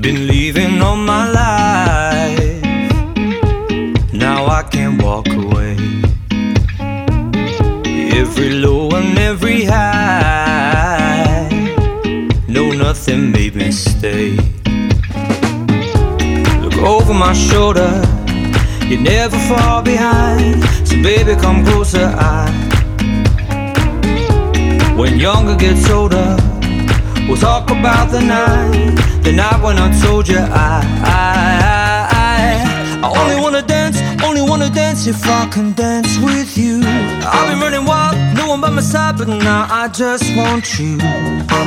Been leaving all my life. Now I can't walk away. Every low and every high. No, nothing made me stay. Look over my shoulder. You're never fall behind. So, baby, come closer. I. When younger gets older. We'll talk about the night, the night when I told you I, I, I, I only wanna dance, only wanna dance if I can dance with you. I've been running wild, no one by my side, but now I just want you.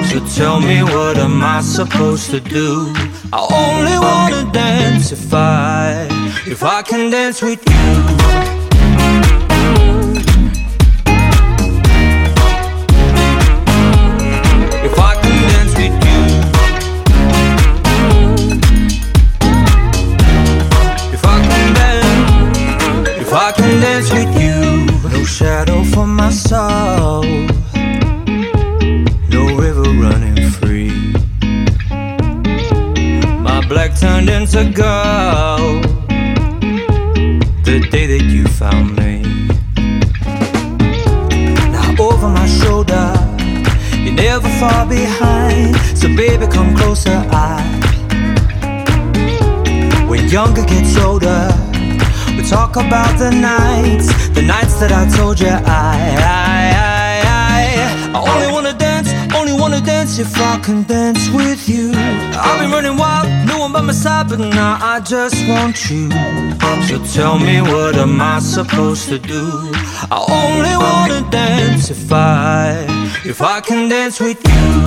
So tell me what am I supposed to do? I only wanna dance if I, if I can dance with you. Can dance with you. No shadow for my soul. No river running free. My black turned into gold. The day that you found me. Now over my shoulder. You're never far behind, so baby, come closer. I, when younger gets older, talk about the nights, the nights that I told you I, I, I, I, I only wanna dance, only wanna dance if I can dance with you. I've been running wild, no one by my side, but now I just want you. So tell me what am I supposed to do? I only wanna dance if I, if I can dance with you.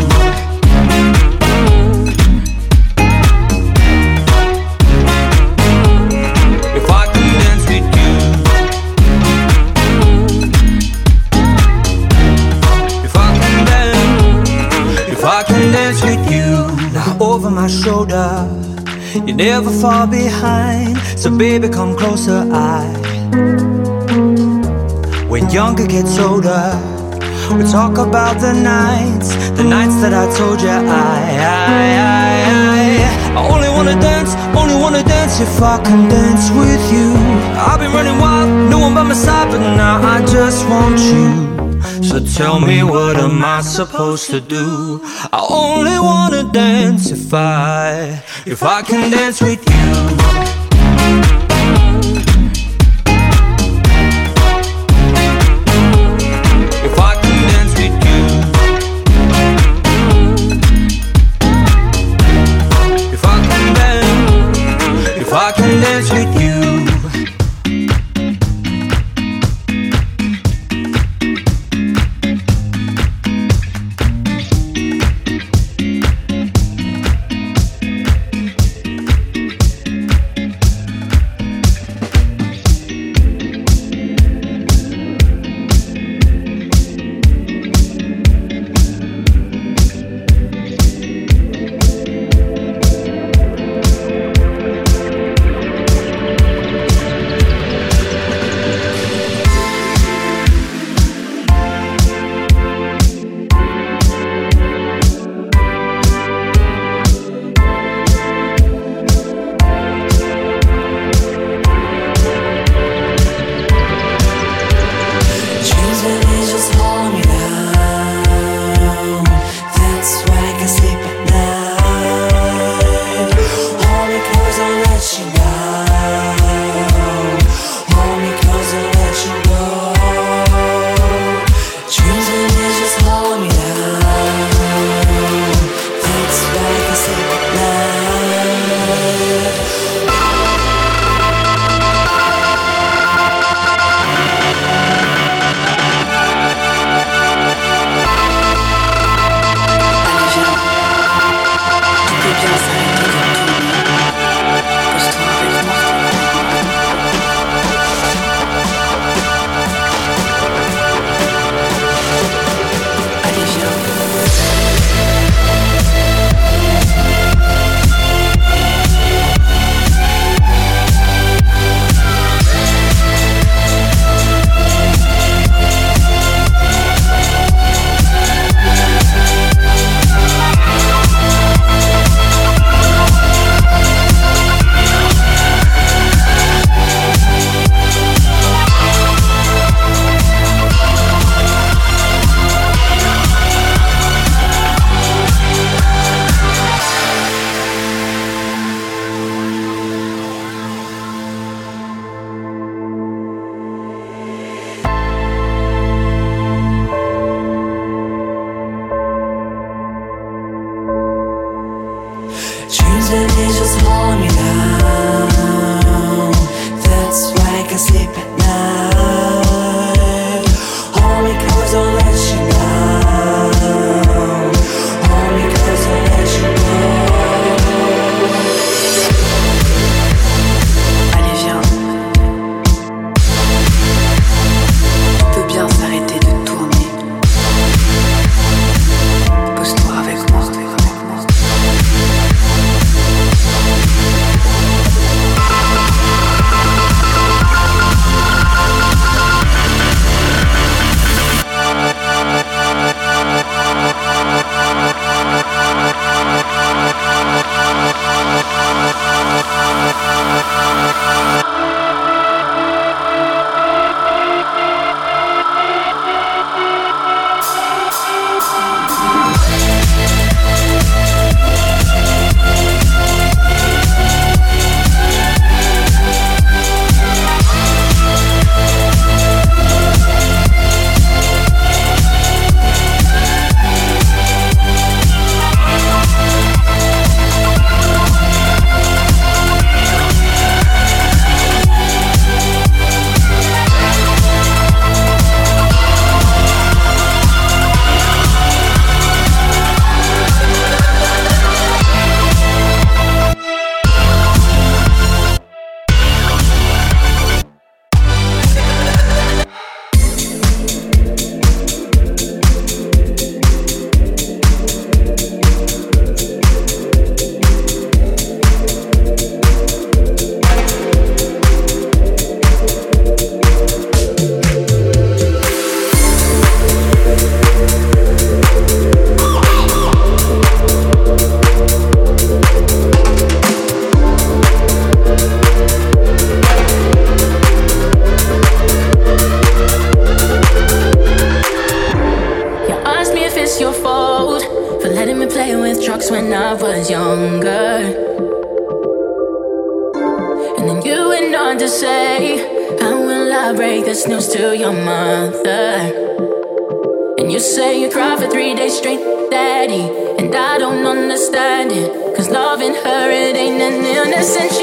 My shoulder, you're never fall behind. So baby, come closer. I, when younger gets older, we talk about the nights, the nights that I told you I, I, I, I, I only wanna dance, only wanna dance if I can dance with you. I've been running wild, no one by my side, but now I just want you. So tell me what am I supposed to do? I only wanna dance if I, if I can dance with you. An